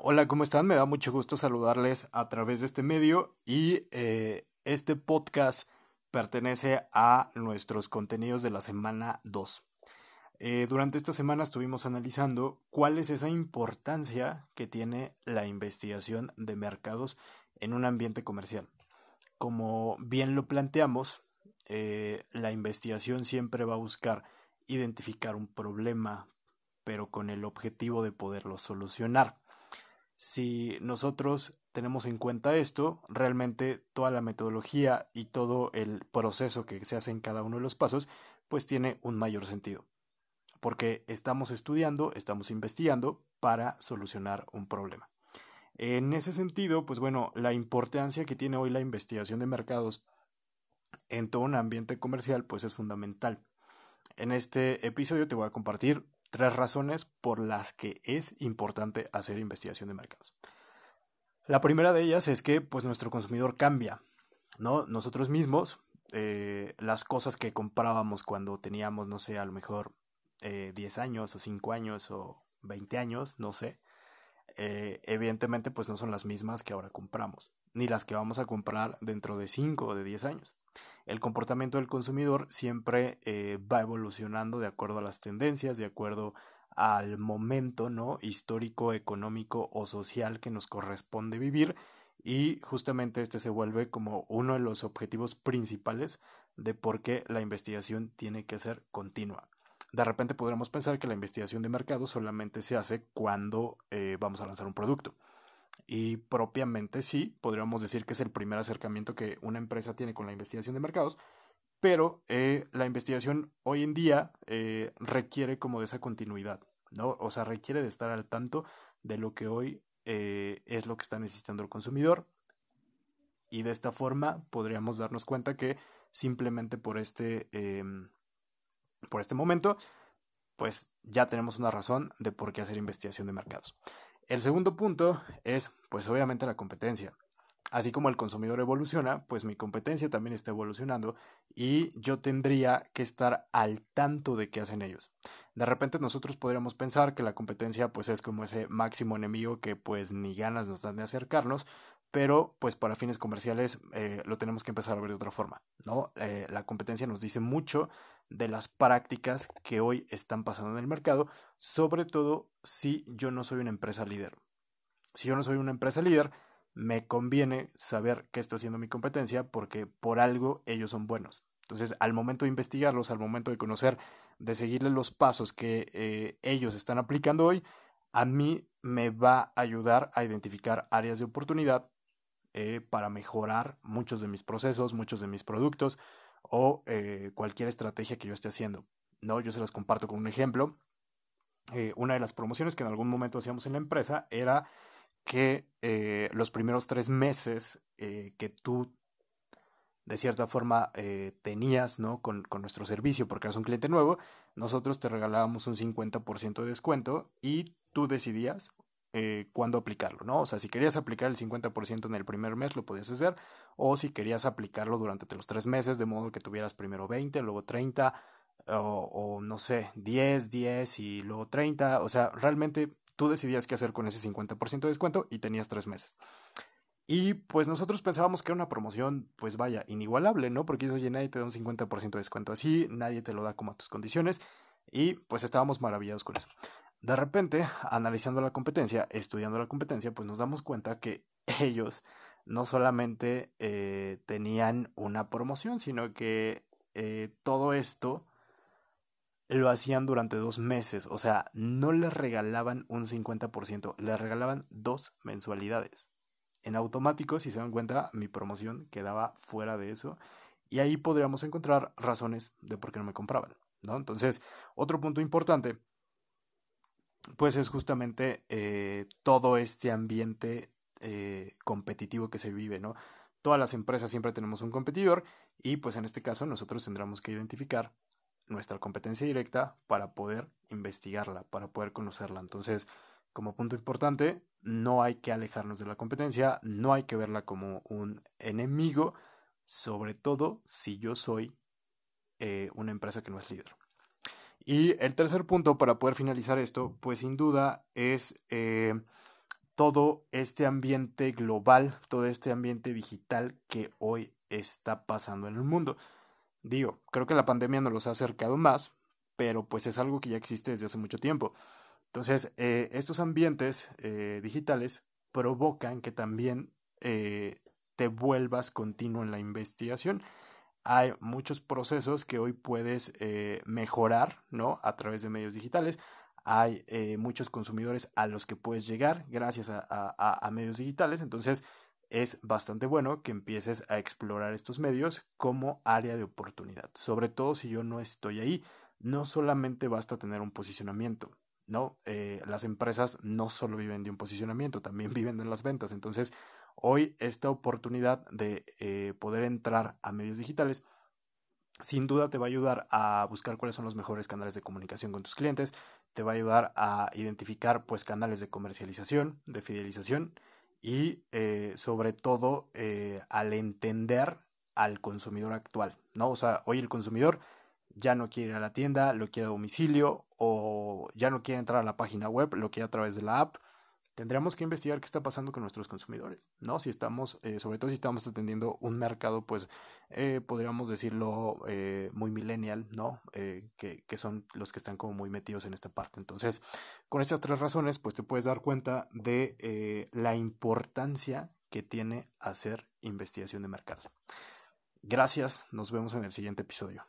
Hola, ¿cómo están? Me da mucho gusto saludarles a través de este medio y eh, este podcast pertenece a nuestros contenidos de la semana 2. Eh, durante esta semana estuvimos analizando cuál es esa importancia que tiene la investigación de mercados en un ambiente comercial. Como bien lo planteamos, eh, la investigación siempre va a buscar identificar un problema, pero con el objetivo de poderlo solucionar. Si nosotros tenemos en cuenta esto, realmente toda la metodología y todo el proceso que se hace en cada uno de los pasos, pues tiene un mayor sentido. Porque estamos estudiando, estamos investigando para solucionar un problema. En ese sentido, pues bueno, la importancia que tiene hoy la investigación de mercados en todo un ambiente comercial, pues es fundamental. En este episodio te voy a compartir tres razones por las que es importante hacer investigación de mercados. La primera de ellas es que pues nuestro consumidor cambia, ¿no? Nosotros mismos, eh, las cosas que comprábamos cuando teníamos, no sé, a lo mejor 10 eh, años o 5 años o 20 años, no sé, eh, evidentemente pues no son las mismas que ahora compramos, ni las que vamos a comprar dentro de 5 o de 10 años el comportamiento del consumidor siempre eh, va evolucionando de acuerdo a las tendencias, de acuerdo al momento ¿no? histórico, económico o social que nos corresponde vivir y justamente este se vuelve como uno de los objetivos principales de por qué la investigación tiene que ser continua. De repente podremos pensar que la investigación de mercado solamente se hace cuando eh, vamos a lanzar un producto. Y propiamente sí, podríamos decir que es el primer acercamiento que una empresa tiene con la investigación de mercados, pero eh, la investigación hoy en día eh, requiere como de esa continuidad, ¿no? O sea, requiere de estar al tanto de lo que hoy eh, es lo que está necesitando el consumidor y de esta forma podríamos darnos cuenta que simplemente por este, em, por este momento, pues ya tenemos una razón de por qué hacer investigación de mercados. El segundo punto es, pues obviamente la competencia. Así como el consumidor evoluciona, pues mi competencia también está evolucionando y yo tendría que estar al tanto de qué hacen ellos. De repente nosotros podríamos pensar que la competencia pues es como ese máximo enemigo que pues ni ganas nos dan de acercarnos, pero pues para fines comerciales eh, lo tenemos que empezar a ver de otra forma, ¿no? Eh, la competencia nos dice mucho de las prácticas que hoy están pasando en el mercado, sobre todo si yo no soy una empresa líder. Si yo no soy una empresa líder, me conviene saber qué está haciendo mi competencia porque por algo ellos son buenos. Entonces, al momento de investigarlos, al momento de conocer, de seguirle los pasos que eh, ellos están aplicando hoy, a mí me va a ayudar a identificar áreas de oportunidad eh, para mejorar muchos de mis procesos, muchos de mis productos, o eh, cualquier estrategia que yo esté haciendo. ¿no? Yo se las comparto con un ejemplo. Eh, una de las promociones que en algún momento hacíamos en la empresa era que los primeros tres meses que tú de cierta forma tenías ¿no? con, con, nuestro servicio porque eras un cliente nuevo, nosotros te regalábamos un 50% de descuento y tú decidías eh, cuándo aplicarlo, ¿no? O sea, si querías aplicar el 50% en el primer mes, lo podías hacer, o si querías aplicarlo durante los tres meses, de modo que tuvieras primero 20, luego 30, o, o no sé, 10, 10 y luego 30, o sea, realmente tú decidías qué hacer con ese 50% de descuento y tenías tres meses. Y pues nosotros pensábamos que era una promoción, pues vaya, inigualable, ¿no? Porque eso oye, nadie te da un 50% de descuento así, nadie te lo da como a tus condiciones, y pues estábamos maravillados con eso. De repente, analizando la competencia, estudiando la competencia, pues nos damos cuenta que ellos no solamente eh, tenían una promoción, sino que eh, todo esto lo hacían durante dos meses. O sea, no les regalaban un 50%, les regalaban dos mensualidades. En automático, si se dan cuenta, mi promoción quedaba fuera de eso. Y ahí podríamos encontrar razones de por qué no me compraban. ¿no? Entonces, otro punto importante pues es justamente eh, todo este ambiente eh, competitivo que se vive, ¿no? Todas las empresas siempre tenemos un competidor y pues en este caso nosotros tendremos que identificar nuestra competencia directa para poder investigarla, para poder conocerla. Entonces, como punto importante, no hay que alejarnos de la competencia, no hay que verla como un enemigo, sobre todo si yo soy eh, una empresa que no es líder. Y el tercer punto para poder finalizar esto, pues sin duda es eh, todo este ambiente global, todo este ambiente digital que hoy está pasando en el mundo. Digo, creo que la pandemia nos los ha acercado más, pero pues es algo que ya existe desde hace mucho tiempo. Entonces, eh, estos ambientes eh, digitales provocan que también te vuelvas continuo en la investigación. Hay muchos procesos que hoy puedes mejorar, ¿no? A través de medios digitales. Hay muchos consumidores a los que puedes llegar gracias a, a medios digitales. Entonces, es bastante bueno que empieces a explorar estos medios como área de oportunidad. Sobre todo si yo no estoy ahí, no solamente basta tener un posicionamiento, ¿no? Eh, las empresas no solo viven de un posicionamiento, también viven de las ventas. Entonces, hoy esta oportunidad de eh, poder entrar a medios digitales sin duda te va a ayudar a buscar cuáles son los mejores canales de comunicación con tus clientes, te va a ayudar a identificar pues canales de comercialización, de fidelización y eh, sobre todo al entender al consumidor actual, ¿no? O sea, hoy el consumidor ya no quiere ir a la tienda, lo quiere a domicilio o ya no quiere entrar a la página web, lo quiere a través de la app. Tendremos que investigar qué está pasando con nuestros consumidores, ¿no? Si estamos, eh, sobre todo si estamos atendiendo un mercado, pues eh, podríamos decirlo eh, muy millennial, ¿no? Que, que, son los que están como muy metidos en esta parte. Entonces, con estas tres razones, pues te puedes dar cuenta de la importancia que tiene hacer investigación de mercado. Gracias, nos vemos en el siguiente episodio.